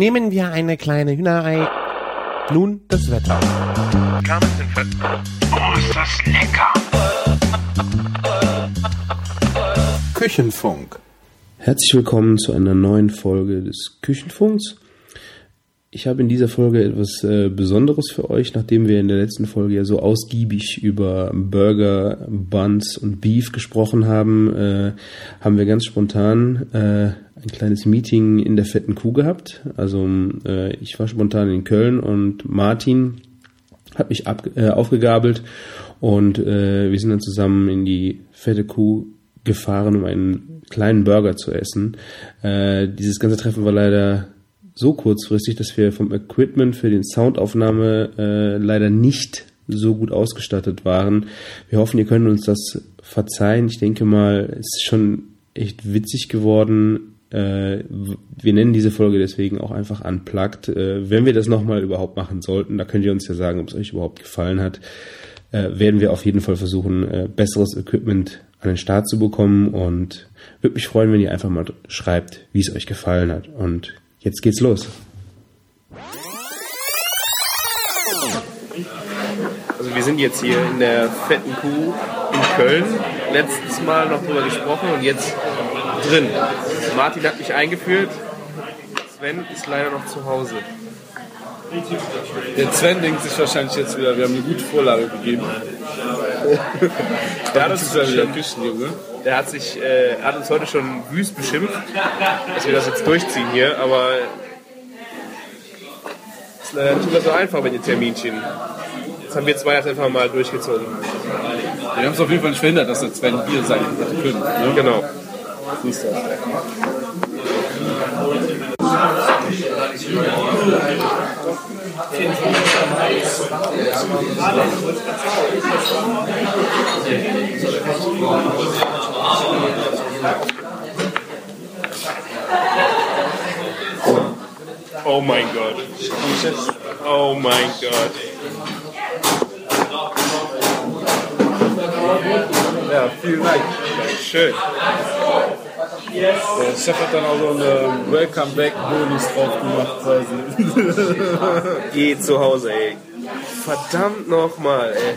Nehmen wir eine kleine Hühnerei. Nun das Wetter. Oh, ist das lecker! Küchenfunk. Herzlich willkommen zu einer neuen Folge des Küchenfunks. Ich habe in dieser Folge etwas äh, Besonderes für euch, nachdem wir in der letzten Folge ja so ausgiebig über Burger, Buns und Beef gesprochen haben, äh, haben wir ganz spontan äh, ein kleines Meeting in der fetten Kuh gehabt. Also äh, ich war spontan in Köln und Martin hat mich ab, äh, aufgegabelt und äh, wir sind dann zusammen in die fette Kuh gefahren, um einen kleinen Burger zu essen. Dieses ganze Treffen war leider so kurzfristig, dass wir vom Equipment für den Soundaufnahme äh, leider nicht so gut ausgestattet waren. Wir hoffen, ihr könnt uns das verzeihen. Ich denke mal, es ist schon echt witzig geworden. Äh, wir nennen diese Folge deswegen auch einfach Unplugged. Äh, wenn wir das nochmal überhaupt machen sollten, da könnt ihr uns ja sagen, ob es euch überhaupt gefallen hat, äh, werden wir auf jeden Fall versuchen, äh, besseres Equipment an den Start zu bekommen und würde mich freuen, wenn ihr einfach mal schreibt, wie es euch gefallen hat. Und Jetzt geht's los. Also wir sind jetzt hier in der fetten Kuh in Köln. Letztes Mal noch drüber gesprochen und jetzt drin. Martin hat mich eingeführt. Sven ist leider noch zu Hause. Der Sven denkt sich wahrscheinlich jetzt wieder, wir haben eine gute Vorlage gegeben. Ja, das ist wieder bestimmt. Küchenjunge. Der hat sich, äh, hat uns heute schon wüst beschimpft, dass wir das jetzt durchziehen hier, aber ist leider nicht immer so einfach mit den Terminchen. Jetzt haben wir zwei das einfach mal durchgezogen. Wir haben es auf jeden Fall nicht verhindert, dass der Sven hier sein hätte können. Ne? Genau. Siehst du. Oh mein Gott. Oh mein Gott. Ja, vielen Dank. Schön. Der Chef hat dann auch so eine Welcome Back Bonus drauf gemacht quasi. Geh zu Hause, ey. Verdammt nochmal, ey.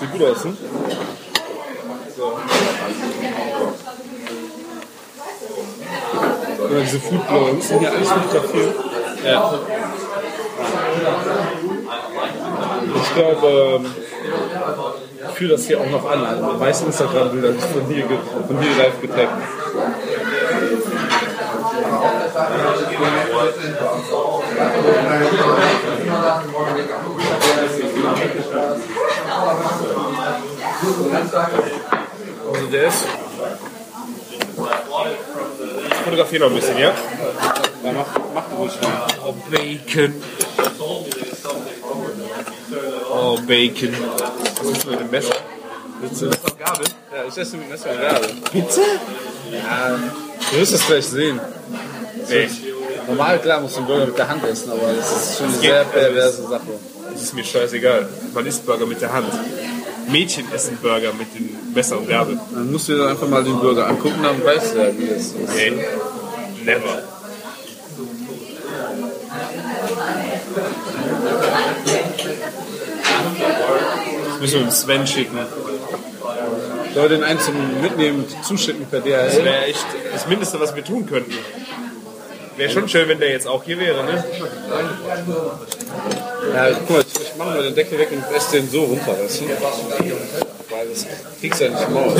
Sieht gut aus, ne? Ja, diese Foodblogs sind hier alles fotografiert. Ja. Ich glaube, ähm, ich führe das hier auch noch an. Also die meisten Instagram-Bilder sind von ge- von dir live getaggt. Also der ist. Ich fotografiere noch ein bisschen, ja? Ja, mach, mach ruhig mal. Oh, Bacon. Oh, Bacon. Ist denn mit dem Messer? Willst du Messer und Gabel? Ja, ich esse mit Messer und Gabel. Bitte? Ja, du wirst es gleich sehen. Nee, Normal, klar, musst du einen Burger mit der Hand essen, aber das ist schon eine sehr perverse Sache. das ist mir scheißegal. Man isst Burger mit der Hand. Mädchen essen Burger mit dem Messer und Gabel. Dann musst du dir einfach mal den Burger angucken, dann weißt du ja, wie es ist. Nee, never. Das müssen wir dem Sven schicken. Soll den einen zum Mitnehmen zuschicken per Das DHL? wäre echt das Mindeste, was wir tun könnten. Wäre schon schön, wenn der jetzt auch hier wäre, ne? Ja, guck mal, ich, ich mache mal den Deckel weg und esse den so runter, weißt du? Weil das kriegst du ja nicht im Maul.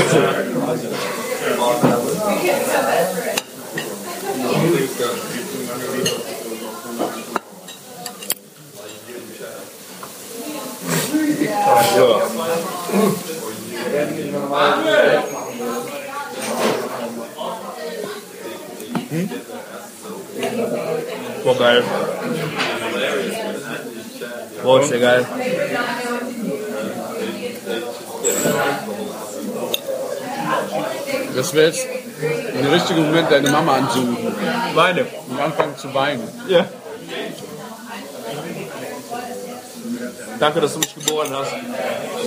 Boah, geil. Boah, ist der geil. Das wäre jetzt der richtige Moment, deine Mama anzurufen Meine. und anfangen zu weinen. Ja. Danke, dass du mich geboren hast.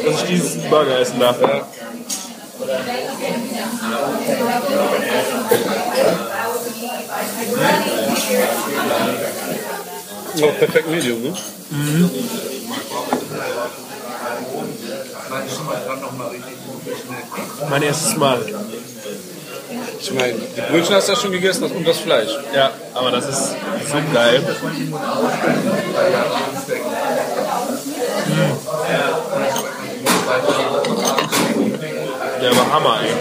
Dass ich diesen Burger essen darf. Ja. Oh, perfekt Medium, ne? Mein erstes Mal. Ich meine, die Brötchen hast du ja schon gegessen und das Fleisch. Ja, aber das ist so geil. Der war Hammer, ey.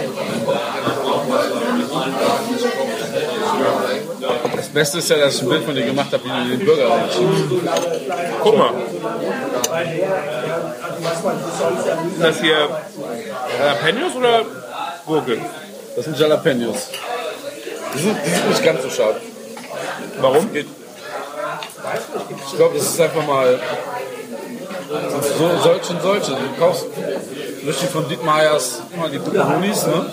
Das Beste ist ja, dass ich ein Bild von dir gemacht habe, wie du den Burger riechst. Guck mal. Ist das hier Jalapenos oder Gurke? Das sind Jalapenos. Die sind, die sind nicht ganz so scharf. Warum? Ich glaube, das ist einfach mal so, solche und solche. Du kaufst richtig von Dietmayers immer die Peperonis, ne?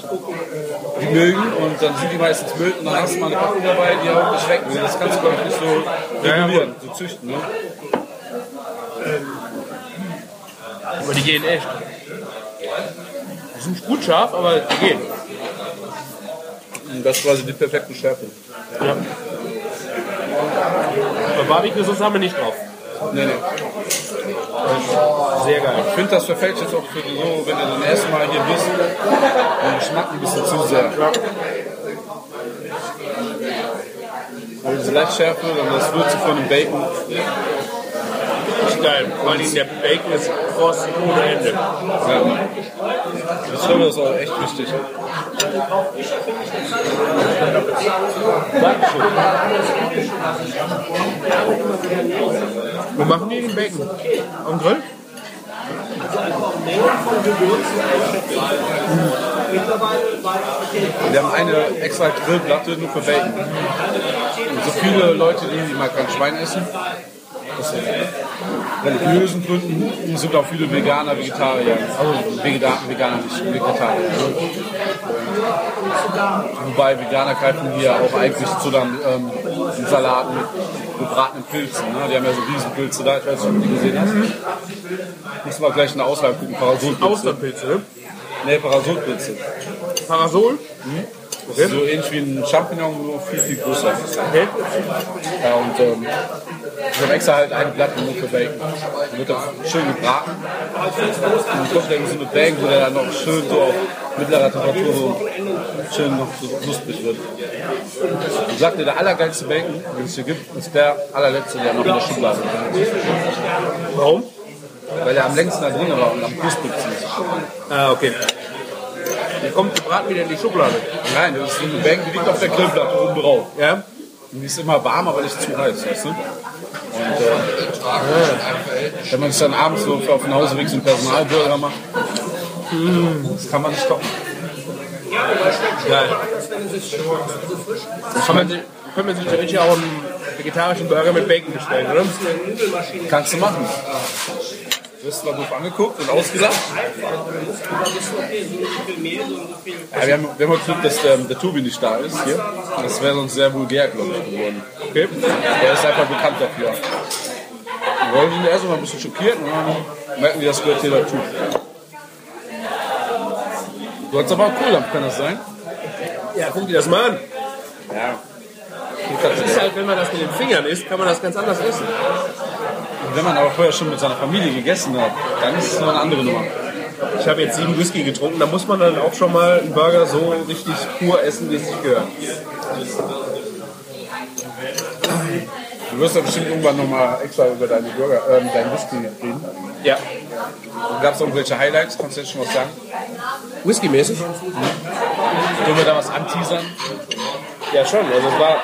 Die mögen und dann sind die meistens Müll und dann hast du mal eine Packung dabei, die auch nicht schmecken. Das kannst du, glaube ich, nicht so regulieren, so züchten, ne? Aber die gehen echt. Die sind gut scharf, aber die gehen. Und das ist quasi die perfekte Schärfe. Ja. Aber Barbecue-Sauce haben wir nicht drauf. Nee, nee. Sehr geil. Ich finde, das verfällt jetzt auch für die so, wenn du das erste Mal hier bist, den Geschmack ein bisschen zu sehr. Aber diese Leichtschärfe, dann das Würze von dem Bacon, Richtig geil. Vor allem der Bacon ist kross ohne Ende. ja. Ich glaube, das ist auch echt wichtig. Wo machen die den Bacon? Am Grill? Wir haben eine extra Grillplatte nur für Bacon. Und so viele Leute, die mal kein Schwein essen, aus religiösen Gründen sind auch viele Veganer, Vegetarier. Also Vegetar Veganer, nicht Vegetarier. Wobei Veganer greifen hier auch eigentlich zu dann ähm, Salat mit gebratenen Pilzen. Ne? Die haben ja so Riesenpilze da, ich weiß nicht, ob du die gesehen hast. Müssen wir gleich in der Auswahl gucken, Parasolpilze. Austernpilze, ne? Parasolpilze. Parasol? Das ist so ähnlich wie ein Champignon, nur viel, viel größer. Okay. Ja, und ähm, ich habe extra halt eine Platte nur für Bacon. Dann wird das schön gebraten. Und dann kommt irgendwie so eine Bang, wo der dann noch schön so auf mittlerer Temperatur so schön noch so knusprig wird. Ich sagte, der allergeilste Bacon, den es hier gibt, ist der allerletzte, der noch in der Schublade ist. Warum? Weil der am längsten da drin war und am knusprigsten ist. Ah, okay. Der kommt gebraten wieder in die Schublade. Nein, das ist eine Bang, die liegt auf der Grillplatte oben drauf. Ja? Und die ist immer warm, aber nicht zu heiß, weißt du? Und äh, wenn man sich dann abends so auf den Hauseweg so einen Personalburger macht, das kann man nicht toppen. Geil. Kann man, sich- können wir sich theoretisch auch einen vegetarischen Burger mit Bacon bestellen, oder? Kannst du machen. Doof angeguckt und ausgelacht. Ja, wir, haben, wir haben Glück, dass der, der Tobi nicht da ist hier. Das wäre sonst sehr vulgär, glaube ich, geworden. Okay. Der ist einfach bekannt dafür. Wir wollen ihn erst mal ein bisschen schockieren und dann merken wir, das gehört hier dazu. Du hast aber auch Kohldampf, kann das sein? Ja, guck dir das mal an. Ja. Das ist halt, wenn man das mit den Fingern isst, kann man das ganz anders essen. Wenn man aber vorher schon mit seiner Familie gegessen hat, dann ist es noch eine andere Nummer. Ich habe jetzt sieben Whisky getrunken, da muss man dann auch schon mal einen Burger so richtig pur essen, wie es sich gehört. Du wirst ja bestimmt irgendwann nochmal extra über deine Burger, ähm, deinen Whisky reden. Ja. Gab es irgendwelche Highlights? Kannst du jetzt schon was sagen? Whisky-mäßig? Können wir da was anteasern? Ja, schon. Also es war.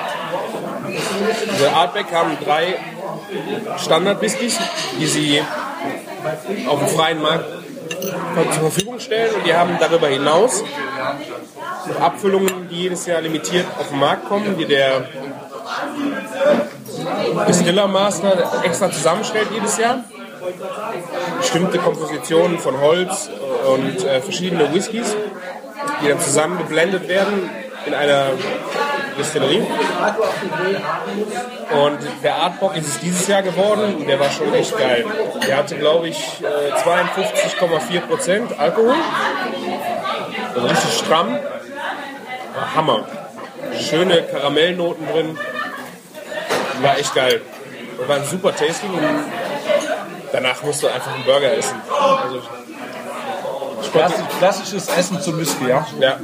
Der Artback haben drei Standard-Whiskys, die sie auf dem freien Markt zur Verfügung stellen und die haben darüber hinaus Abfüllungen, die jedes Jahr limitiert auf den Markt kommen, die der Distiller Master extra zusammenstellt jedes Jahr. Bestimmte Kompositionen von Holz und äh, verschiedene Whiskys, die dann zusammen geblendet werden in einer Distillerie. Und der Artbock ist es dieses Jahr geworden und der war schon echt geil. Der hatte, glaube ich, äh, 52,4 Prozent Alkohol. Also richtig stramm. Hammer. schöne Karamellnoten drin. War echt geil. Und war ein super Tasting und danach musst du einfach einen Burger essen. Also, Klassisch, klassisches Essen zum Whisky, ja? ja.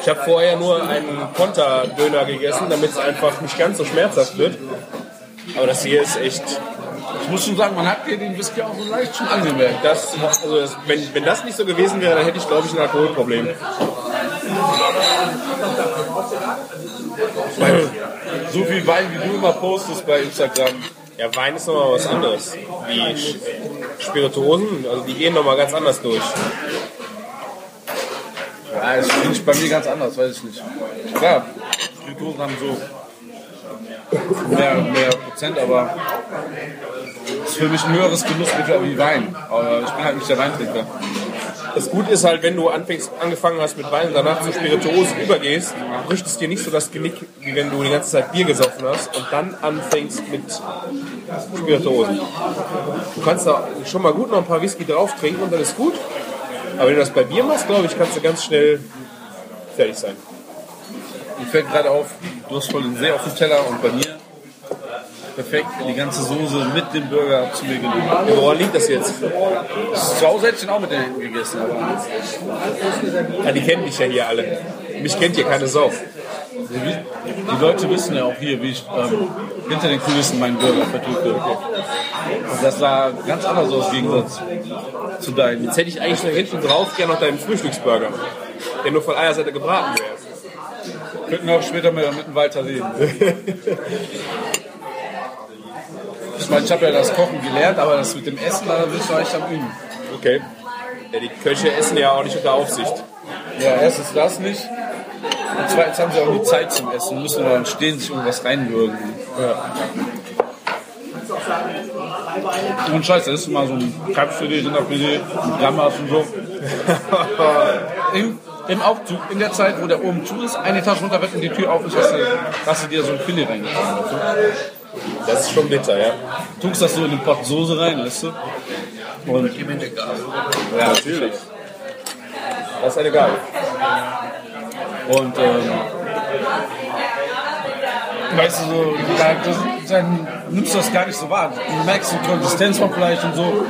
Ich habe vorher nur einen Konter-Döner gegessen, damit es einfach nicht ganz so schmerzhaft wird. Aber das hier ist echt Ich muss schon sagen, man hat hier den Whisky auch so leicht schon angemerkt. Das, also das, wenn, wenn das nicht so gewesen wäre, dann hätte ich, glaube ich, ein Alkoholproblem. So viel Wein, wie du immer postest bei Instagram. Ja, Wein ist nochmal was anderes. Die Spirituosen, also die gehen nochmal ganz anders durch. Ja, finde ich bei mir ganz anders, weiß ich nicht. Klar, Spirituosen haben so mehr, mehr Prozent, aber es ist für mich ein höheres Genussmittel wie Wein. Aber ich bin halt nicht der Weintrinker. Das Gute ist halt, wenn du anfängst, angefangen hast mit Wein und danach zu Spirituosen übergehst, bricht es dir nicht so das Genick, wie wenn du die ganze Zeit Bier gesoffen hast und dann anfängst mit Spirituosen. Du kannst da schon mal gut noch ein paar Whisky drauf trinken und dann ist gut. Aber wenn du das bei Bier machst, glaube ich, kannst du ganz schnell fertig sein. Mir fällt gerade auf, du hast voll den See auf dem Teller und bei mir perfekt die ganze Soße mit dem Burger zu mir genommen. Ja, woran liegt das jetzt? Zu Hause hätte ich den auch mit den Händen gegessen, aber Ja, die kennen dich ja hier alle. Mich kennt hier keine Sau. die, Leute wissen ja auch hier, wie ich ähm, hinter den Kulissen meinen Burger. Und das sah ganz anders aus im Gegensatz zu deinen. Jetzt hätte ich eigentlich noch hinten drauf gerne noch deinen Frühstücksburger, der nur von einer Seite gebraten wäre. Könnten wir auch später mal mit dem Walter reden. Ich meine, ich habe ja das Kochen gelernt, aber das mit dem Essen, da bist du echt am Üben. Okay. Ja, die Köche essen ja auch nicht unter Aufsicht. Ja, erstens das nicht. Und zweitens haben sie auch nie Zeit zum Essen, müssen dann stehen, sich irgendwas reinwürgen. Und scheiße, das ist mal so ein Kalbsfilet, Rinderfilet, mit Gambas und so. Im, Im Aufzug, in der Zeit, wo der oben zu ist, eine Etage runter wird und die Tür auf ist, hast du, hast du dir so ein Filet du? Das ist schon bitter, ja. Tunkst das so in den Pott Soße rein, weißt du? Und ja, Natürlich. Das ist eine Gabe. Und ähm, weißt du, so, da, das, dann nimmst du das gar nicht so wahr. Du merkst die Konsistenz vom Fleisch und so.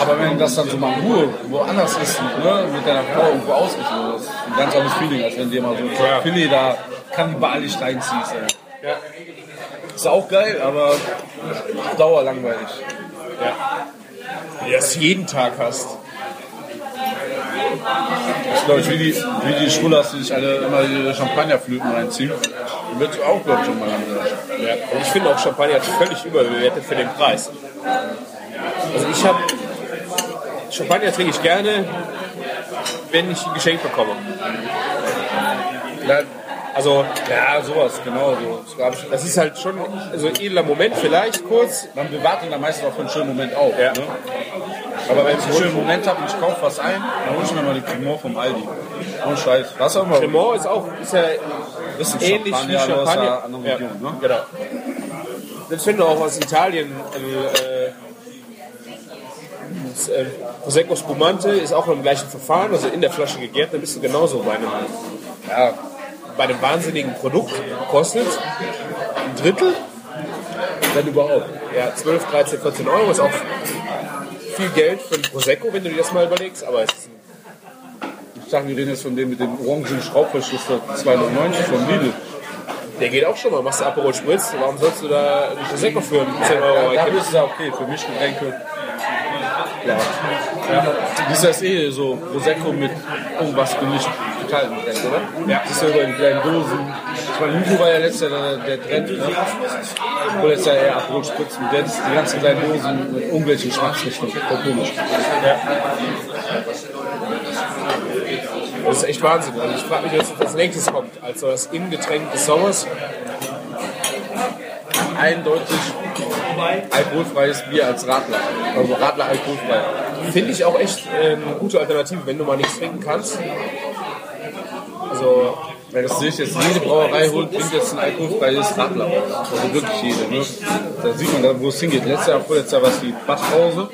Aber wenn das dann so mal in Ruhe woanders ist, ne, mit deiner Frau irgendwo das ist ein ganz anderes Feeling, als wenn dir mal so ein Ja. Filet da kannibalisch reinziehst. Ey. Ja. Ist auch geil, aber auf Dauer langweilig. Wenn du das jeden Tag hast. Das ist, glaube ich, wie die, wie die Schwullers, die sich alle immer die Champagnerflöten reinziehen. Die wird auch, glaube ich, schon mal langweilig. Ja. Und ich finde auch Champagner völlig überbewertet für den Preis. Also ich habe Champagner trinke ich gerne, wenn ich ein Geschenk bekomme. Ja, Also Ja, sowas, genau so. Das ist halt schon so ein edler Moment vielleicht kurz. man bewahrt ihn dann meistens auch für einen schönen Moment auf. Ja. Ne? Aber wenn ich einen schönen Moment habe und ich kaufe was ein, dann hole ich mir mal die Cremant vom Aldi. Und Scheiß. Was auch immer. Cremant ist auch ist ja ist ähnlich wie Champagner, aus Champagner. einer anderen Ja, Region. Ne? genau. Das finde ich auch aus Italien. Also, äh, das, äh, Prosecco Spumante ist auch im gleichen Verfahren, also in der Flasche gegärt. Dann bist du genauso bei einem, Ja, bei einem wahnsinnigen Produkt. Kostet ein Drittel, wenn überhaupt. ja 12, 13, 14 Euro ist auch viel Geld für ein Prosecco, wenn du dir das mal überlegst. Aber es ist ein Ich dachte, wir reden jetzt von dem mit dem orangen Schraubverschluss für 2,99 von Lidl. Der geht auch schon mal. Machst du Aperol Spritz, warum sollst du da ein Prosecco für 10 Euro Da reingeben? ist es ja okay, für mich Getränke. Klar. Ja. Das ist ja eh so Prosecco mit irgendwas gemischt. Im Trend, oder? Ja. Ist ja über die kleinen Dosen. Ich meine, Hugo war ja letztes Jahr der, der Trend. Ne? Wo letztes Jahr eher Aperol Spritz und jetzt die ganzen kleinen Dosen mit irgendwelchen Geschmacksrichtungen. Voll komisch. Das ist echt Wahnsinn. Also ich frage mich, was als nächstes kommt. Also das Innengetränk des Sommers. Eindeutig alkoholfreies Bier als Radler. Also Radler alkoholfrei. Finde ich auch echt äh, eine gute Alternative, wenn du mal nichts trinken kannst. Also, Weil das sehe ich jetzt, jede Brauerei holt, bringt jetzt ein alkoholfreies Radler. Also wirklich jede. Ne? Da sieht man, wo es hingeht. Letztes Jahr, vorletztes Jahr war es die Badpause.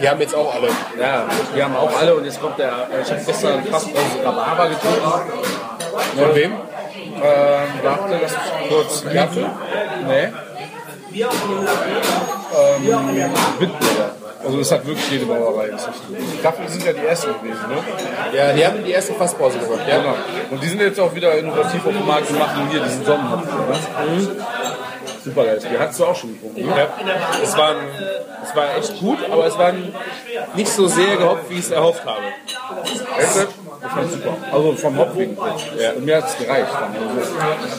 Die haben jetzt auch alle. Ja, die haben auch alle und jetzt kommt der, äh, ich habe gestern fast aus Rhabarber getrunken. Von wem? Ähm, warte, lass mich kurz Gaffel. Nee. Ähm, Bitburger. Also das hat wirklich jede Brauerei. Die Gaffel sind ja die ersten gewesen, ne? Ja, die haben die erste Fasspause gemacht. Ja. Genau. Und die sind jetzt auch wieder innovativ auf dem Markt und machen hier diesen Sonnenhopfen. Ne? Super geil. Die hast du auch schon getrunken, ne? Ja. Es, waren, es war echt gut, aber es waren nicht so sehr gehopft, wie ich es erhofft habe. Weißt du? Fand super. Also vom Hopfing. Ja. Und mir hat es gereicht.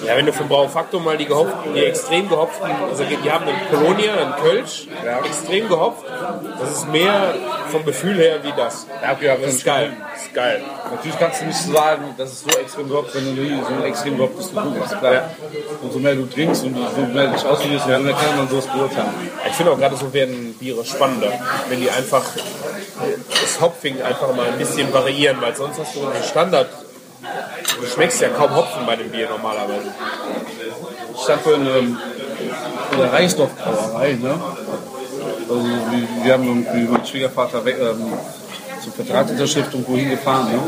Ja, wenn du vom Braufaktor mal die gehopften, die extrem gehopften, also die haben einen Kolonia, einen Kölsch, Ja. extrem gehopft. Das ist mehr vom Gefühl her wie das. ja, okay, aber Das ist geil. Das ist geil. Natürlich kannst du nicht sagen, dass es so extrem gehopft, wenn du nie so ein extrem gehopftes Getrunken hast. Klar. Und so mehr du trinkst und so mehr dich ausprobierst, umso mehr kann man sowas beurteilen. Ich finde auch gerade so werden Biere spannender, wenn die einfach das Hopfing einfach mal ein bisschen variieren, weil sonst hast du einen Standard. Du schmeckst ja kaum Hopfen bei dem Bier normalerweise. Ich stand vorhin ähm, in der Reisdorf-Brauerei, ne? Also wir, wir haben irgendwie mit meinem Schwiegervater weg, ähm, zur Vertragsunterschrift irgendwo hingefahren, ne?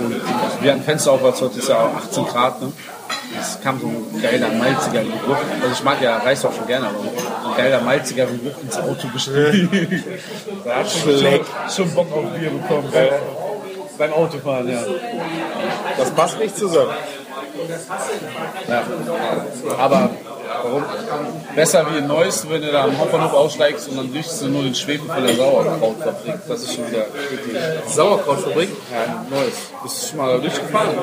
Und wir hatten Fenster auf, es heute ist ja auch 18 Grad, ne? Es kam so ein geiler, malziger Geruch. Also ich mag ja Reisdorf schon gerne, aber so ein geiler, malziger Geruch ins Auto gestiegen. da hat schon, schon, schon Bock auf Bier bekommen. Beim Autofahren, ja. Das passt nicht zusammen. Ja. Aber warum? Besser wie in Neuss, wenn du da am Hauptbahnhof aussteigst und dann riechst du nur den Schwefel von der Sauerkrautfabrik. Das ist schon wieder wirklich. Sauerkrautfabrik? Ja, Neuss. Bist du schon mal durchgefahren?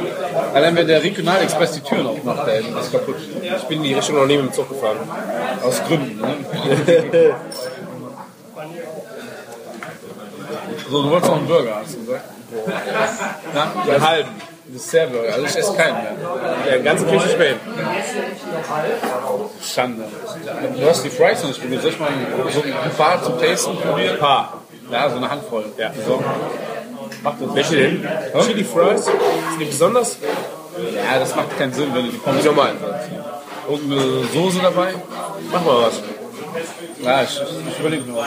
Allein wenn der Regionalexpress die Türen aufmacht, dann ist kaputt. Ich bin in die Richtung noch nie mit dem Zug gefahren. Aus Gründen, ne? so, du wolltest noch einen Burger, hast du gesagt? Ja, Einen halben. Dessertburger. Also ich esse keinen mehr. Ja, den ganzen Küche spähen. Schande. Du hast die Fries noch nicht probiert. Soll ich mal so ein paar zum Tasten probieren? Ein paar. Ja, so eine Handvoll. Ja. So. Mach das. Welche denn? Chili Fries? Sind die besonders? Ja, das macht keinen Sinn, wenn du die Pommes normal. Irgendeine Soße dabei? Mach mal was. Ja, ich, ich überlege noch.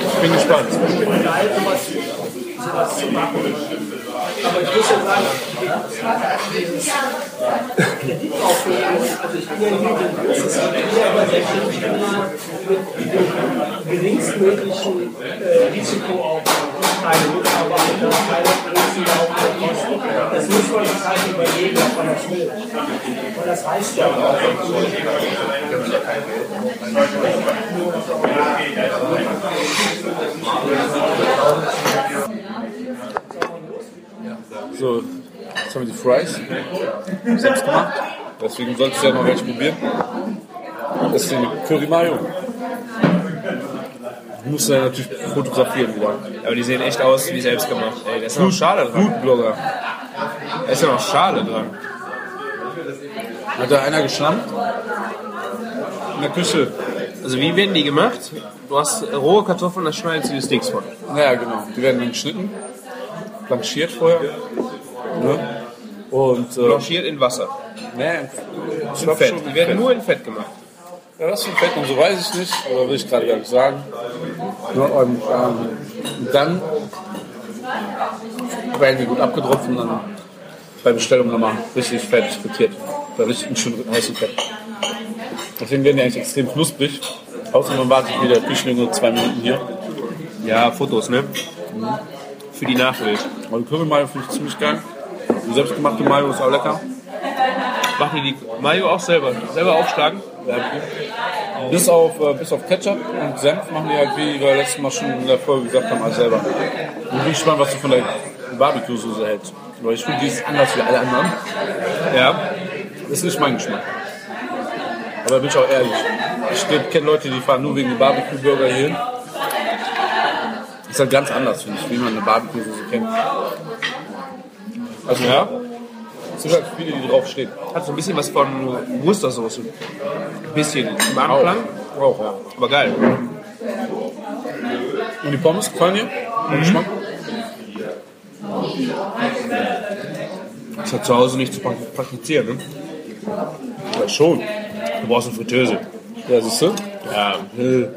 Ich bin gespannt. Aber ich muss ja sagen, also ich bin ja hier in das ist ja immer sehr kritisch immer mit dem geringstmöglichen äh, Risikoaufwand. Keine Mitarbeiter, keine Kosten. Das muss man sich halt überlegen, ob man das will. Und das heißt ja auch, So, jetzt haben wir die Fries selbst gemacht. Deswegen solltest du ja noch welche probieren. Das ist die Curry Mayo. Du musst ja natürlich fotografieren wieder. Aber die sehen echt aus wie selbst gemacht. Ey, da ist ja noch Schale dran. Foodblogger. Da ist ja noch Schale dran. Hat da einer geschlampt? In der Küche. Also wie werden die gemacht? Du hast rohe Kartoffeln, da schneidest du die Sticks von. Ja, genau. Die werden dann geschnitten, blanchiert vorher. Ne? Und äh, Blanchiert in Wasser. ne, ich In Fett. Die werden Fett. nur in Fett gemacht. Ja, was für ein Fett und so weiß ich nicht, aber will ich gerade gar nicht sagen. Ja, und, ähm, und dann werden die gut abgetropft und dann bei Bestellung nochmal richtig fett frittiert. Bei richtig schön heißem Fett. Deswegen werden die eigentlich extrem knusprig. Außer man wartet wieder Küche nur zwei Minuten hier. Ja, Fotos, ne? Für die Nachwelt. Aber die Curry-Mayo finde ich ziemlich geil. Selbstgemachte Mayo ist auch lecker. Machen die die Mayo auch selber? Selber aufschlagen? Bis auf, äh, bis auf Ketchup und Senf machen die halt, wie wir letztes Mal schon in der Folge gesagt haben, alles selber. Ich bin gespannt, was du von der Barbecue-Soße hältst. Weil ich finde, die ist anders wie alle anderen. Ja. Das ist nicht mein Geschmack. Aber bin ich auch ehrlich. Ich kenne Leute, die fahren nur wegen Barbecue-Burger hier hin. Ist halt ganz anders, finde ich, wie man eine Barbecue-Soße kennt. Also ja, es sind halt viele, die drauf stehen. Hat so ein bisschen was von Worcestersoße. Ein bisschen im Anklang, Auch, ja. aber geil. Und die Pommes gefallen dir? Mhm. Geschmack? Das hat zu Hause nicht zu praktizieren, ne? Ja, schon. Du brauchst eine Fritteuse. Ja, siehst du? Ja,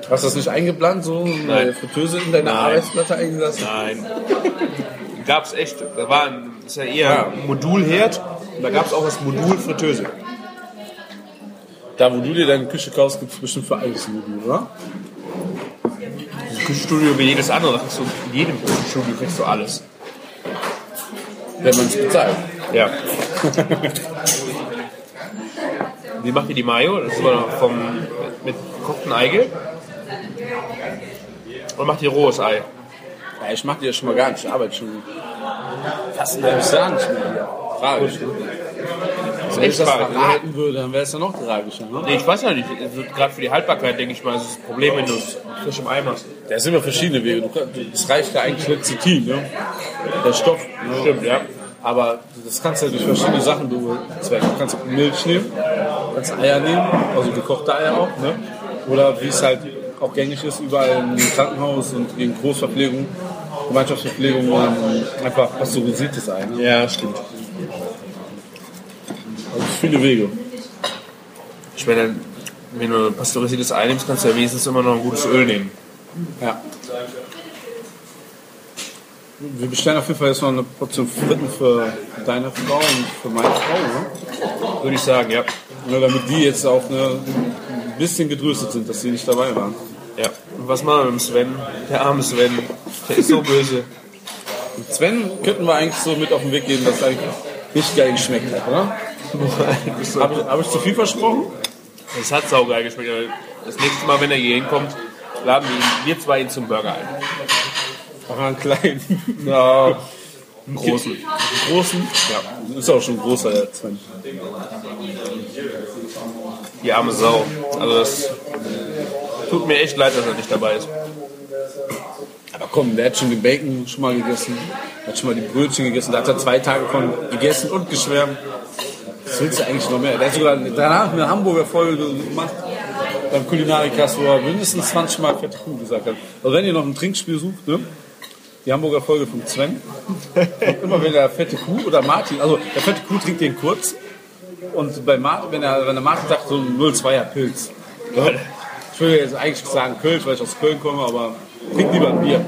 Hast du das nicht eingeplant, so eine Nein. Fritteuse in deine Nein. Arbeitsplatte eingelassen? nein. Gab's echt, da war ein, ist ja eher ein Modulherd und da gab es auch das Modul Fritteuse. Da, wo du dir deine Küche kaufst, gibt es bestimmt für alles ein Modul, oder? Küchenstudio wie jedes andere, da kriegst du, in jedem Küchenstudio kriegst du alles. Wenn man es bezahlt. Ja. Wie macht ihr die Mayo? Das ist immer vom, mit gekochten Eigelb. Und macht ihr rohes Ei? Ja, ich mach die ja schon mal gar nicht. Ich arbeite schon fast ein halbes Jahr nicht mehr hier. Tragisch. ist Wenn ich das verraten würde, dann wäre es ja noch tragischer. Ne? Nee, ich weiß ja nicht. Gerade für die Haltbarkeit, denke ich mal, ist das Problem, wenn du es frisch im Ei machst. Da sind immer verschiedene Wege. Es reicht ja eigentlich Lecithin, ne? der Stoff. Ne? Stimmt, ja. Aber das kannst du ja durch verschiedene Sachen bezwecken. Du kannst Milch nehmen, kannst Eier nehmen, also gekochte Eier auch. Ne? Oder wie es halt auch gängig ist, überall im Krankenhaus und in Großverpflegung, Gemeinschaftsverpflegung, ähm, einfach pasteurisiertes Ei. Ne? Ja, stimmt. Also viele Wege. Ich meine, wenn du pasteurisiertes Ei nimmst, kannst du ja wenigstens immer noch ein gutes Öl nehmen. Ja. Wir bestellen auf jeden Fall jetzt noch eine Portion Fritten für deine Frau und für meine Frau, ne? Würde ich sagen, ja. Nur damit die jetzt auch ne, ein bisschen getröstet sind, dass sie nicht dabei waren. Ja. Und was machen wir mit dem Sven? Der arme Sven. Der ist so böse. Sven könnten wir eigentlich so mit auf den Weg geben, dass es eigentlich nicht geil geschmeckt hat, oder? Habe ich, hab ich zu viel versprochen? Es hat saugeil geschmeckt. aber Das nächste Mal, wenn er hier hinkommt, laden wir, ihn, wir zwei ihn zum Burger ein. Auch einen kleinen. Ja, einen großen. Einen großen? Ja. Ist auch schon ein großer, der Sven. Die arme Sau. Also das tut mir echt leid, dass er nicht dabei ist. Aber komm, der hat schon den Bacon schon mal gegessen, hat schon mal die Brötchen gegessen, da hat er zwei Tage von gegessen und geschwärmt. Was willst du eigentlich noch mehr? Der hat sogar danach eine Hamburger Folge gemacht beim Kulinarikas, wo er mindestens 20 Mal fette Kuh gesagt hat. Also wenn ihr noch ein Trinkspiel sucht, ne? Die Hamburger Folge von Sven. Immer wenn der fette Kuh oder Martin, also der fette Kuh trinkt den kurz und bei Martin, wenn, er, wenn der Martin sagt, so ein 02er Pilz. Ja, Ich würde jetzt eigentlich sagen Kölsch, weil ich aus Köln komme, aber trink lieber ein Bier.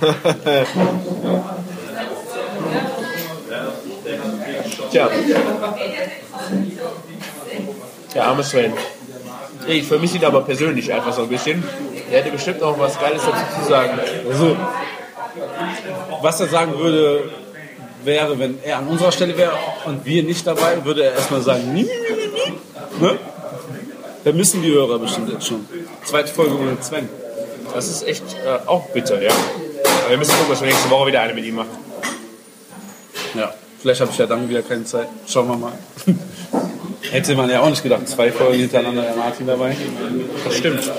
Tja. Der arme Sven. Ich vermisse ihn aber persönlich einfach so ein bisschen. Er hätte bestimmt auch was Geiles dazu zu sagen. Also, was er sagen würde, wäre, wenn er an unserer Stelle wäre und wir nicht dabei, würde er erstmal sagen, nie, nie, nie, nie. Ne? Vermissen die Hörer bestimmt jetzt schon. Zweite Folge ohne Sven. Das ist echt äh, auch bitter, ja. Aber wir müssen gucken, dass wir nächste Woche wieder eine mit ihm machen. Ja, vielleicht habe ich ja dann wieder keine Zeit. Schauen wir mal. Hätte man ja auch nicht gedacht, zwei Folgen hintereinander der Martin dabei. Das stimmt.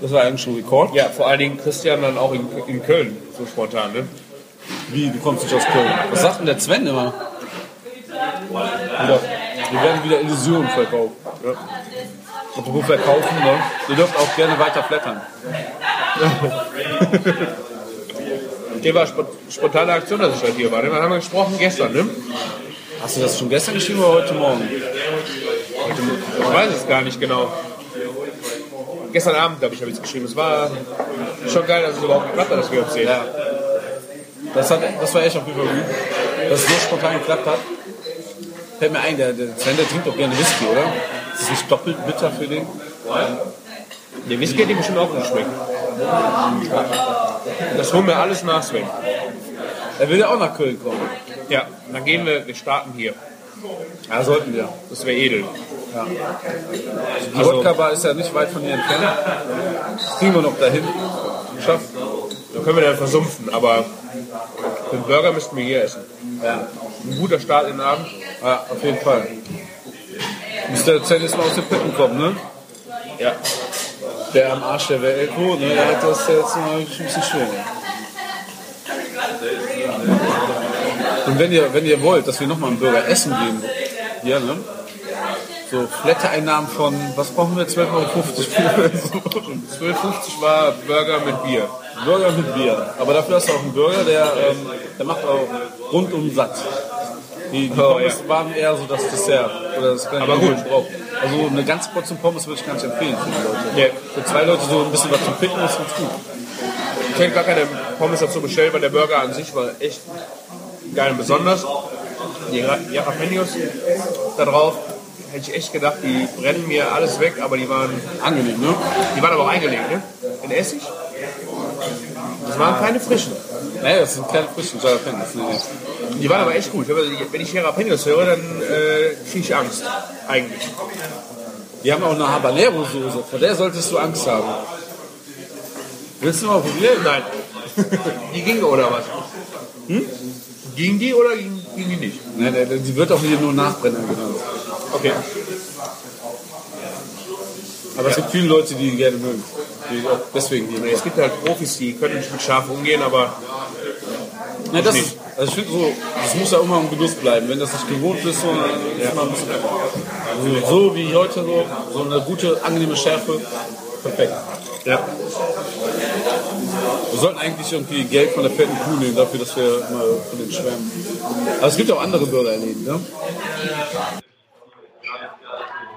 Das war eigentlich schon Rekord. Ja, vor allen Dingen Christian dann auch in, in Köln, so spontan, ne? Wie, du kommst nicht aus Köln. Was sagt denn der Sven immer? Wieder, wir werden wieder Illusionen verkaufen. Ja. Apropos verkaufen, ne? Ihr dürft auch gerne weiter flattern. Der war spo spontane Aktion, dass ich heute hier war. Wann haben wir gesprochen? Gestern, ne? Hast du das schon gestern geschrieben oder heute Morgen? Ich weiß es gar nicht genau. Gestern Abend, glaube ich, habe ich es geschrieben. Es war schon geil, dass es überhaupt geklappt hat, dass wir uns sehen. Ja. Das, hat, das war echt auf jeden Fall gut. Dass es so spontan geklappt hat. Fällt mir ein, der, der Sven, der trinkt auch gerne Whisky, oder? Ist das nicht doppelt bitter für den? Der Whisky hat ihm bestimmt auch geschmeckt. Das holen wir alles nach, Sven. Er will ja auch nach Köln kommen. Ja, dann gehen wir, wir starten hier. Ja, sollten wir. Das wäre edel. Die Also- Wodka-Bar ist ja nicht weit von hier entfernt. Das kriegen wir noch dahin. Geschafft. Da können wir dann versumpfen, aber den Burger müssten wir hier essen. Ja. Ein guter Start in den Abend. ja, auf jeden Fall. Der Sven jetzt mal aus den Pitten kommt, ne? Ja. Der am Arsch der wohnt, ne? Der hat das jetzt mal ein bisschen schwer. Und wenn ihr, wenn ihr wollt, dass wir nochmal einen Burger essen gehen, hier, ne? So Flatter-Einnahmen von, was brauchen wir, 12,50 Euro? 12,50 war Burger mit Bier. Burger mit Bier. Aber dafür hast du auch einen Burger, der, ähm, der macht auch rundum satt. Die, die Oh, Pommes ja. waren eher so das Dessert. oder das kann Aber gut. Also eine ganze Portion Pommes würde ich gar nicht empfehlen für die Leute. Für zwei Leute so ein bisschen was zum Ficken ist ganz gut. Ich hätte gar keine Pommes dazu bestellt, weil der Burger an sich war echt geil und besonders. Die Jalapenos da drauf, hätte ich echt gedacht, die brennen mir alles weg, aber die waren, Angenehm, ne? die waren aber auch eingelegt, ne? In Essig. Das waren keine frischen. Naja, das sind keine frischen Jalapenos. Die waren aber echt gut. Wenn ich Jalapenos höre, dann äh, kriege ich Angst. Eigentlich. Die haben auch eine Habanero-Soße, vor der solltest du Angst haben. Willst du mal probieren? Nein. die ging oder was? Hm? Ging die oder ging, ging die nicht? Nein, nein, die wird auch hier nur Nachbrenner genannt. Okay. Aber es gibt viele Leute, die die gerne mögen. Deswegen die Es gibt halt Profis, die können nicht mit Schaf umgehen, aber Nein, das ist, also ich finde so, das muss ja immer im Genuss bleiben. Wenn das nicht gewohnt ist, so, dann ist man ein bisschen also so wie heute so, so eine gute, angenehme Schärfe, perfekt. ja. Wir sollten eigentlich irgendwie Geld von der fetten Kuh nehmen, dafür, dass wir mal von den schwärmen. Aber es gibt auch andere Burgerläden, ne?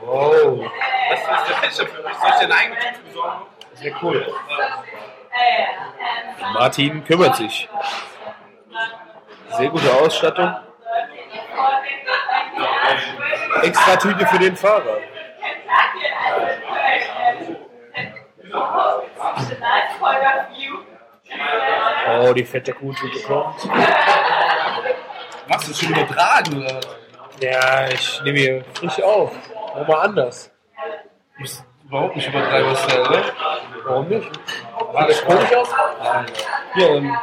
Was ist der Fächer für mich? Soll ich denn eigentlich besorgen? Sehr cool. Martin kümmert sich. Sehr gute Ausstattung. Extra Tüte für den Fahrer. Oh, die fette Kuhtüte kommt. Machst du schon übertragen oder was? Ja, ich nehme hier frisch auf. Mal anders. Überhaupt nicht der, ne? Warum nicht? Sieht das komisch aus? Hier, ähm,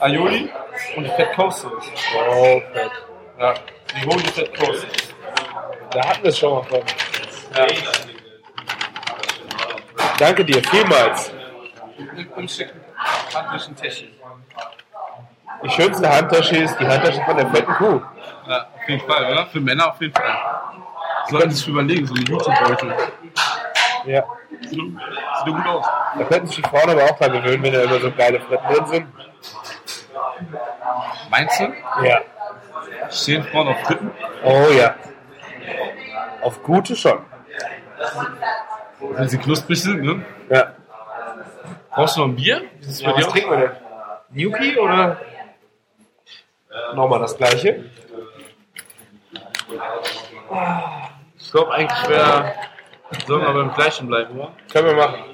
Aioli und Fett Coasters. Oh, fett. Ja, die Holy Fett Coasters. Da hatten wir es schon mal von. Ja. Danke dir, vielmals. Und schicken handlichen Täschchen. Die schönste Handtasche ist die Handtasche von der fetten Kuh. Ja, auf jeden Fall, oder? Für Männer auf jeden Fall. Sollten sich überlegen, so ein Jutebeutel. Ja. Sieht doch gut aus. Da könnten sich die Frauen aber auch dran gewöhnen, wenn da immer so geile Fretten drin sind. Meinst du? Ja. Stehen Frauen auf Fritten? Oh ja. Auf gute schon. Wenn sie knusprig sind, ne? Ja. Brauchst du noch ein Bier? Ja, was trinken wir denn? Gnocchi oder nochmal das gleiche? Ich glaube eigentlich wäre. Sollen wir beim gleichen bleiben, oder? Können wir machen.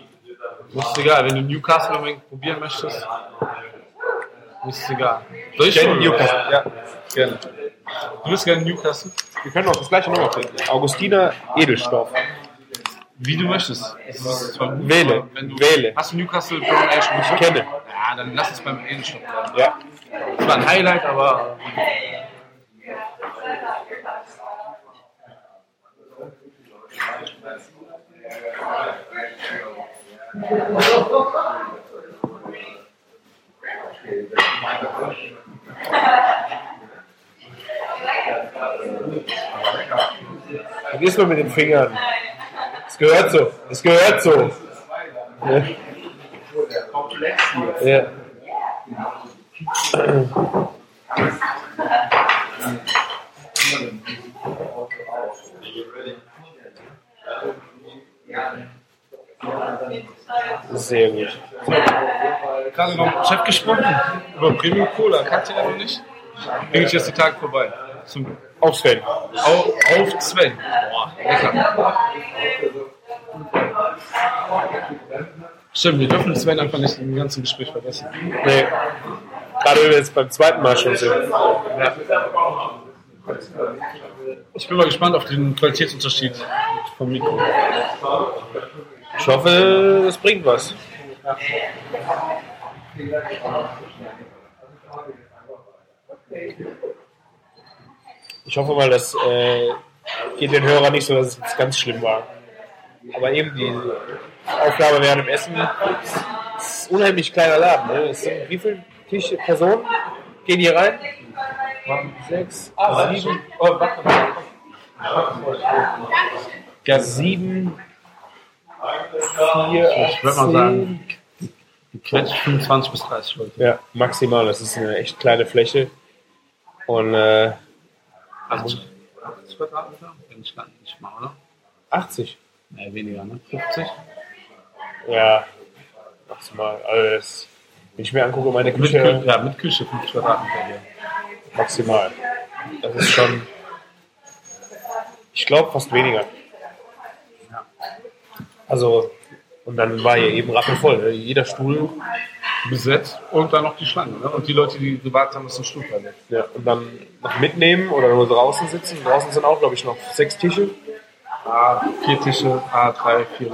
Ist egal, wenn du Newcastle unbedingt probieren möchtest. Ist egal. Soll ich Gerne Newcastle. Ja. Gerne. Du bist gerne Newcastle? Wir können auch das gleiche nochmal trinken. Augustiner Edelstoff. Wie du möchtest. Gut, Wähle. du, Wähle. Hast du Newcastle Ale schon Ich kenne. Ja, dann lass es beim Edelstoff bleiben. Ja. Das war ein Highlight, aber. Ist nur mit den Fingern? Es gehört so. Es gehört so. Ja. Ja. Sehr gut. Gerade noch dem Chef gesprochen über Premium Cola. Kannte er noch nicht? Bring ich jetzt die Tage vorbei. Zum Auf Sven. Auf, auf Sven. Boah, lecker. Stimmt, wir dürfen Sven einfach nicht im ganzen Gespräch vergessen. Nee. Gerade wenn wir jetzt beim zweiten Mal schon sind. Ja. Ich bin mal gespannt auf den Qualitätsunterschied vom Mikro. Ich hoffe, es bringt was. Ich hoffe mal, das äh, geht den Hörern nicht so, dass es jetzt ganz schlimm war. Aber eben die Aufgabe während dem Essen es ist ein unheimlich kleiner Laden. Ne? Es sind wie viele Tische, Personen gehen hier rein? Sechs, sieben, oh, warte, warte. Ja, sieben, vier, Ich würde mal sagen, Quetsch 25 bis 30 Leute. Ja, maximal. Das ist eine echt kleine Fläche. Und äh, Also 80 Quadratmeter? Wenn ich gar nicht mal, oder? 80. Nee, weniger, ne? 50? Ja, maximal. Also das, wenn ich mir angucke, meine Mit, Küche, Kü- ja, mit Küche 50 Quadratmeter hier. maximal. Das ist schon, ich glaube, fast weniger. Also, und dann war hier eben rappelvoll. Ne? Jeder Stuhl. Besetzt und dann noch die Schlange. Ne? Und die Leute, die gewartet haben, ist ein Stuhl verletzt. Ja, und dann noch mitnehmen oder nur draußen sitzen. Draußen sind auch, glaube ich, noch sechs Tische. A, vier Tische, A, drei, vier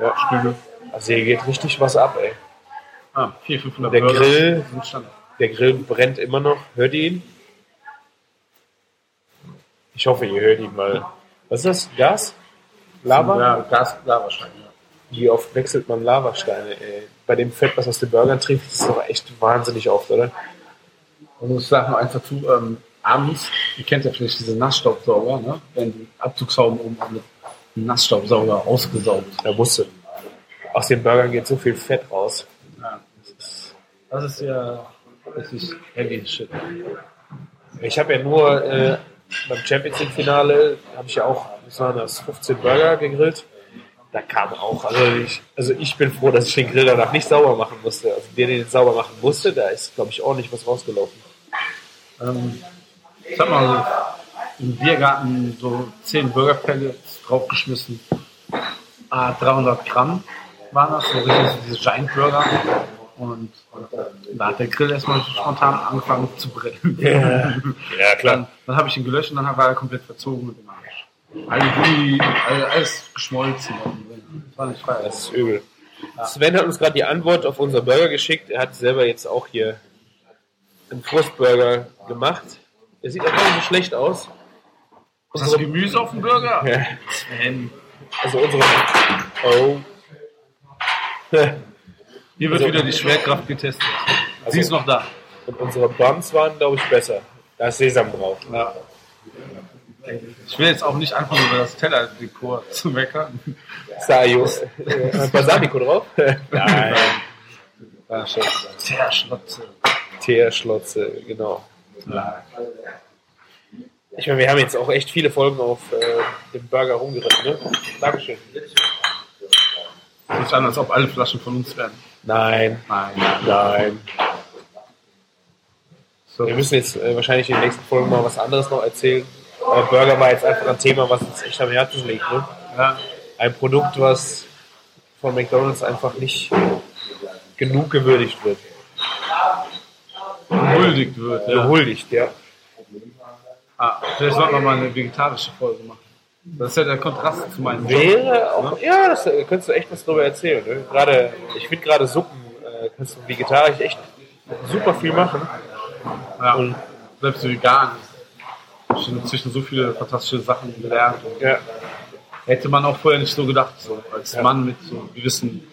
Ja, Stühle. Also hier geht richtig was ab, ey. Ah, 400, 500 Der Grill. Der Grill brennt immer noch. Hört ihr ihn? Ich hoffe, ihr hört ihn mal. Was ist das? Gas? Lava? Ja, Gas, Lavastein, ja. Wie oft wechselt man Lavasteine, ey? Bei dem Fett, was aus den Burgern trifft, ist es doch echt wahnsinnig oft, oder? Und ich sage noch eins dazu, ähm, abends, ihr kennt ja vielleicht diese Nassstaubsauger, ne? wenn die Abzugshauben oben haben mit Nassstaubsauger ausgesaugt. Er wusste. Aus den Burgern geht so viel Fett raus. Ja. Das ist ja richtig heavy shit. Ich habe ja nur äh, beim Champions League Finale, habe ich ja auch, was waren das, 15 Burger gegrillt. Da kam auch, also ich, also ich bin froh, dass ich den Grill danach nicht sauber machen musste. Also der, der den sauber machen musste, da ist, glaube ich, ordentlich was rausgelaufen. Ähm, ich hab mal so im Biergarten so 10 Burger Pellets draufgeschmissen. Ah, 300 Gramm waren das, so richtig so diese Giant Burger. Und da hat der Grill erstmal spontan angefangen zu brennen. Ja, Dann, dann habe ich ihn gelöscht und dann war er komplett verzogen Gummi, alle- alles geschmolzen. Das war nicht frei. Das ist übel. Sven hat uns gerade die Antwort auf unser Burger geschickt. Er hat selber jetzt auch hier einen Frustburger gemacht. Der sieht auch gar nicht so schlecht aus. Ist das Gemüse auf dem Burger? Ja. Sven. Also unsere. Oh. Hier wird Also- wieder die Schwerkraft getestet. Sie ist noch da. Und unsere Buns waren, glaube ich, besser. Da ist Sesam drauf. Ja. Ich will jetzt auch nicht anfangen, über das Tellerdekor zu meckern. Äh, Balsamico drauf? Nein. Ja, Scherz. Zerschlotze. Teerschlotze, genau. Ich meine, wir haben jetzt auch echt viele Folgen auf äh, dem Burger rumgeritten, ne? Dankeschön. Sieht an, als ob alle Flaschen von uns wären. Nein, Nein. nein. So. Wir müssen jetzt äh, wahrscheinlich in den nächsten Folgen mal was anderes noch erzählen. Aber Burger war jetzt einfach ein Thema, was uns echt am Herzen liegt. Ne? Ja. Ein Produkt, was von McDonalds einfach nicht genug gewürdigt wird. Gehuldigt wird. Ja. Gehuldigt, ja. Ah, vielleicht sollten wir mal eine vegetarische Folge machen. Das ist ja der Kontrast zu meinem. Wäre auch, ja, das äh, könntest du echt was drüber erzählen. Ne? Gerade, ich finde gerade Suppen, äh, kannst du vegetarisch echt super viel machen. Ja. Und selbst vegan. Ich habe inzwischen so viele fantastische Sachen gelernt. Und Ja, hätte man auch vorher nicht so gedacht, so als Ja. Mann mit so gewissen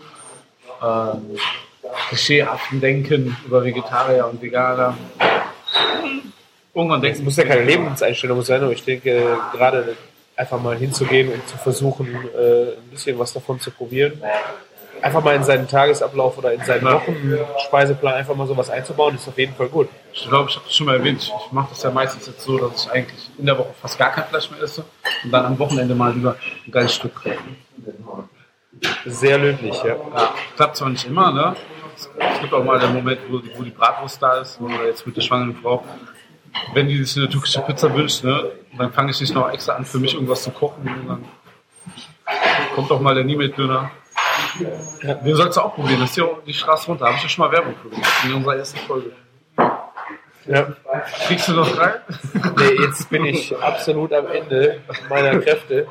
ähm, klischeehaften Denken über Vegetarier und Veganer. Irgendwann es denkst muss ja keine Lebenseinstellung sein, aber ich denke, gerade einfach mal hinzugehen und zu versuchen, äh, ein bisschen was davon zu probieren. Einfach mal in seinen Tagesablauf oder in seinen Wochenspeiseplan einfach mal sowas einzubauen, ist auf jeden Fall gut. Ich glaube, ich habe das schon mal erwähnt. Ich, mache das ja meistens jetzt so, dass ich eigentlich in der Woche fast gar kein Fleisch mehr esse und dann am Wochenende mal lieber ein geiles Stück kaufe. Sehr löblich, ja. Ja, klappt zwar nicht immer, ne? Es gibt auch mal den Moment, wo, wo die Bratwurst da ist, oder jetzt mit der schwangeren Frau. Wenn die sich eine türkische Pizza wünscht, ne, dann fange ich nicht noch extra an, für mich irgendwas zu kochen. Und dann kommt auch mal der Niemet-Döner. Den sollst du auch probieren. Das ist hier die Straße runter. Habe ich ja schon mal Werbung für gemacht in unserer ersten Folge. ja. Kriegst du noch rein? Nee, jetzt bin ich absolut am Ende meiner Kräfte.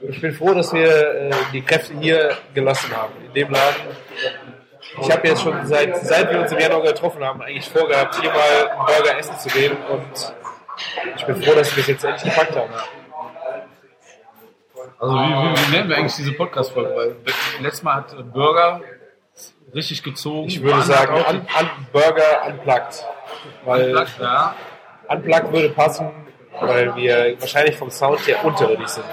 Ich bin froh, dass wir äh, die Kräfte hier gelassen haben, in dem Laden. Ich habe jetzt schon seit, seit wir uns im Januar getroffen haben, eigentlich vorgehabt, hier mal einen Burger essen zu gehen und ich bin froh, dass wir es jetzt endlich gepackt haben. Also wie, wie, wie nennen wir eigentlich diese Podcast-Folge? Weil letztes Mal hat äh, Burger richtig gezogen. Ich würde sagen, un, un, Burger unplugged. Weil ja. unplugged würde passen, weil wir wahrscheinlich vom Sound her unterirdisch sind.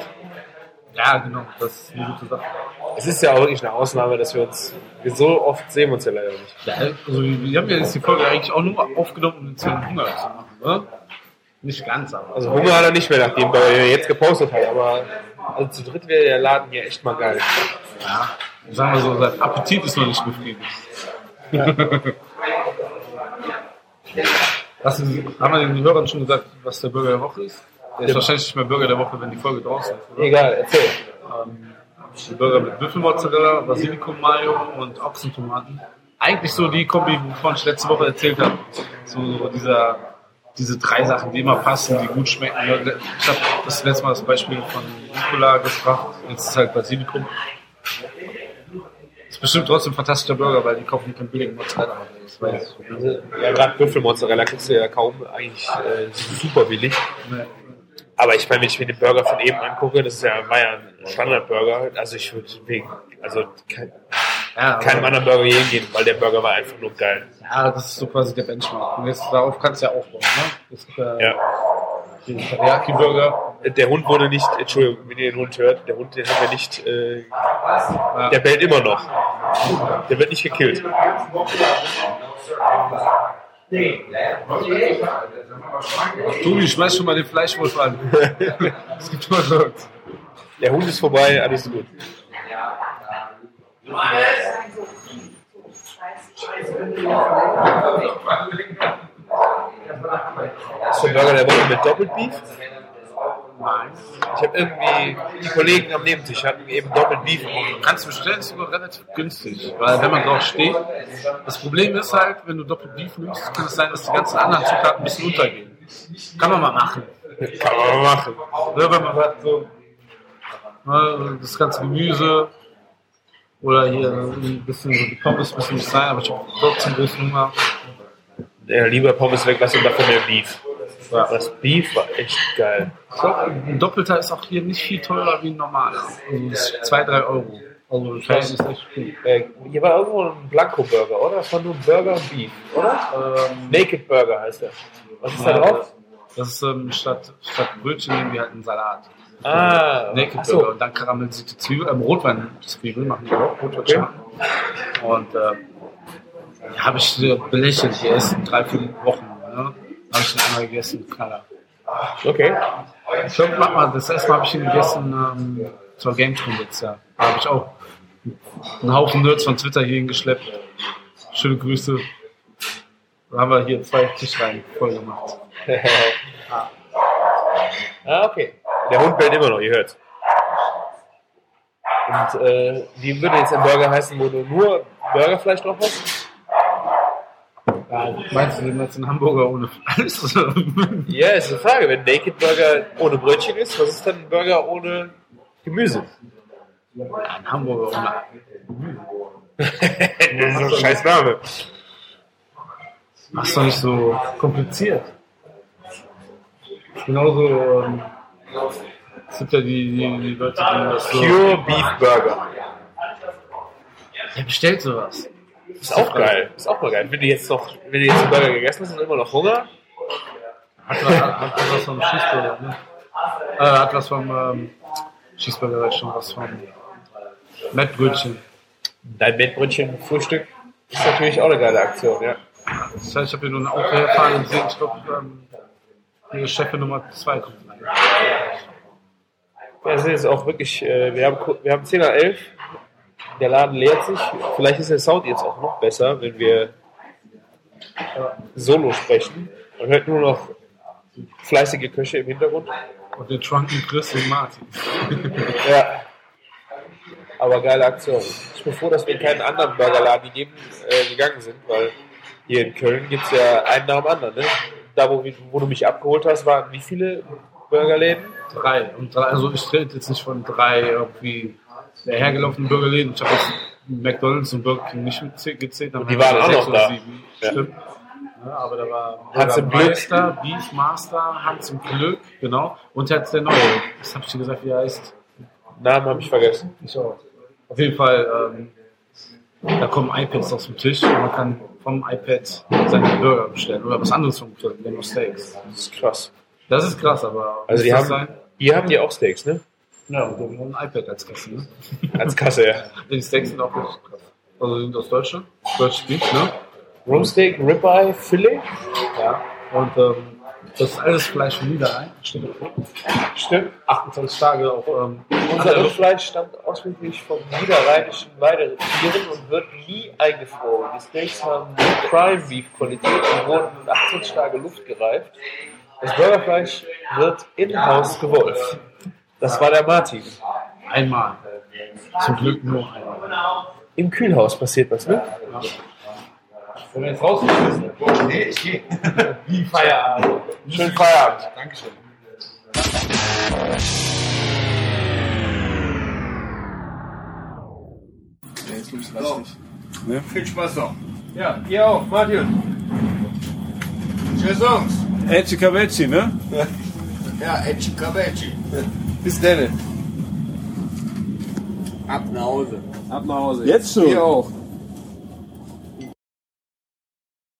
ja, genau. Das ist eine gute Sache. Es ist ja auch wirklich eine Ausnahme, dass wir uns, wir so oft sehen wir uns ja leider nicht. Ja, also wir haben ja jetzt die Folge eigentlich auch nur aufgenommen, um den Sven Hunger zu machen, ne? Nicht ganz, aber. Also Hunger hat er nicht mehr, nachdem er jetzt gepostet hat, aber also zu dritt wäre der Laden hier echt mal geil. Ja, sagen wir so, sein Appetit ist noch nicht befriedigt. Was, haben wir den Hörern schon gesagt, was der Bürger der Woche ist? Der ist wahrscheinlich nicht mehr Bürger der Woche, wenn die Folge draußen ist, oder? Egal, erzähl. Ähm, die Burger mit Büffelmozzarella, Basilikum Mayo und Ochsentomaten. Eigentlich so die Kombi, wovon ich letzte Woche erzählt habe. So dieser, diese drei Sachen, die immer passen, die gut schmecken. Ich habe das letzte Mal das Beispiel von Nicola gebracht. Jetzt ist halt Basilikum. Ist bestimmt trotzdem ein fantastischer Burger, weil die kaufen keinen billigen Mozzarella. Das weiß ich. Ja, gerade Büffelmozzarella kriegst du ja kaum eigentlich äh, super billig. Nee. Aber ich meine, wenn ich mir den Burger von eben angucke, das ist ja, war ja ein Standardburger. Also ich würde wegen, also kein, Ja, keinem anderen Burger hier hingehen, weil der Burger war einfach nur geil. Ja, das ist so quasi der Benchmark. Und jetzt darauf kannst du ja aufbauen. Ne? Es gibt ja, Ja. den Teriyaki-Burger. Der Hund wurde nicht, Entschuldigung, wenn ihr den Hund hört, der Hund, den haben wir nicht, äh, der bellt immer noch. Der wird nicht gekillt. Tobi, schmeiß schon mal den Fleischwolf an. Es gibt immer so. Der Hund ist vorbei, alles gut. Ist der Burger der Woche mit Doppelbeef? Ich habe irgendwie, die Kollegen am Nebentisch hatten eben Doppelbeef. Kannst du bestellen, ist sogar relativ günstig. Weil wenn man drauf steht, das Problem ist halt, wenn du doppelt Beef nimmst, kann es sein, dass die ganzen anderen Zutaten ein bisschen untergehen. Kann man mal machen. Kann man mal machen. Oder wenn man hat so ne, das ganze Gemüse oder hier ein bisschen so die Pommes, ein bisschen nicht sein, aber ich habe trotzdem großen Hunger. Ja, lieber Pommes weglassen und dafür mehr Beef. Das Beef war echt geil. Ich Ein Doppelter ist auch hier nicht viel teurer wie ein normaler. Also das ist 2, 3 Euro. Also das Preis ist echt gut. Äh, hier war irgendwo ein Blanco-Burger, oder? Das war nur Burger und Beef, oder? Ähm, Naked Burger heißt er. Was ist da drauf? Das ist ähm, statt, statt Brötchen nehmen wir halt einen Salat. Ah, Naked ach so. Und dann karamellisierte Zwiebeln, ähm, Rotwein-Zwiebeln machen wir auch, Rotwein Und ähm, ja, habe ich äh, belächelt, die ersten drei, vier Wochen. Ne? Habe ich den einmal gegessen, Knaller. Okay. Ich glaube, mach mal, das erste Mal habe ich ihn gegessen ähm, zur Gamescom letztes Jahr. Da habe ich auch einen Haufen Nerds von Twitter hier hingeschleppt. Schöne Grüße. Da haben wir hier zwei Tischreihen voll gemacht. ah, okay. Der Hund bellt immer noch, ihr hört. Und äh, wie würde jetzt ein Burger heißen, wo du nur Burgerfleisch drauf hast? Ja, meinst du, meinst einen Hamburger ohne alles? Ja, ist eine Frage. Wenn Naked Burger ohne Brötchen ist, was ist dann ein Burger ohne Gemüse? Ein Hamburger ohne. das ist ein scheiß Name. Mach's doch nicht so kompliziert. Genauso. Ähm, es gibt ja die, die, die Leute, die das so. Pure Beef Burger. Wer bestellt sowas? Ist auch geil. Ist auch mal geil. Wenn du jetzt noch, wenn du jetzt einen Burger gegessen hast und immer noch Hunger, Hat, was- hat, hat was vom Cheeseburger, ne? Äh, hat was vom ähm, Cheeseburger, weiß schon was vom Mettbrötchen. dein Mettbrötchen Frühstück ist natürlich auch eine geile Aktion, ja. Das heißt, ich habe hier nur eine Auffahren gesehen, ich glaube, ähm, ihre Chefin Nummer 2 kommt rein. Ja, es ist auch wirklich, äh, wir haben, wir haben 10 nach 11, der Laden leert sich. Vielleicht ist der Sound jetzt auch noch besser, wenn wir solo sprechen. Man hört nur noch fleißige Köche im Hintergrund. Und den Drunken Chris und Martin. Ja. Aber geile Aktion. Ich bin froh, dass wir in keinen anderen Burgerladen gegeben, äh, gegangen sind, weil hier in Köln gibt es ja einen nach dem anderen. Ne? Da, wo, wo du mich abgeholt hast, waren wie viele Burgerläden? Drei. Und drei, also ich rede jetzt nicht von drei irgendwie hergelaufenen Burgerläden. Ich habe jetzt McDonalds und Burger King nicht gezählt. Dann Die waren auch sechs noch oder da. sieben. Ja. Stimmt. Ja, aber da war Hans im Glück. Meister, Beef Master, Hans im Glück, genau. Und jetzt der neue. Das habe ich dir gesagt, wie er heißt. Namen habe ich vergessen. Ich auch. Auf jeden Fall, ähm, da kommen iPads auf den Tisch und man kann vom iPad seine Burger bestellen oder was anderes vom Grill, nämlich Steaks. Das ist krass. Das ist krass, aber Also die haben, sein? hier haben die auch Steaks, ne? Ja, und wir haben ein iPad als Kasse, ne? Als Kasse, ja. Die Steaks sind auch richtig krass. Also sind aus Deutschland, deutsches Beef, ne? Rumsteak, Ribeye, Filet. Ja. Und ähm, Das ist alles Fleisch von Niederrhein. Stimmt. Stimmt. 28 Tage auf ähm, Unser Rindfleisch stammt ausschließlich von niederrheinischen Weidetieren und wird nie eingefroren. Die Steaks haben Prime Beef Qualität und wurden 28 Tage luftgereift. Das Burgerfleisch wird in-house gewolft. Das war der Martin. einmal. Zum Glück nur einmal. Im Kühlhaus passiert das, ne? Wenn wir jetzt rausgehen, Nee, ich gehe. wie Feierabend. Schönen Feierabend. Dankeschön. Viel Spaß noch. Ja, ihr auch, Martin. Tschüss, Jungs. Ecce Cavecci, ne? Ja, Etchi Kabetschi. Bis dann. Ab nach Hause. Ab nach Hause. Jetzt schon? Ihr auch.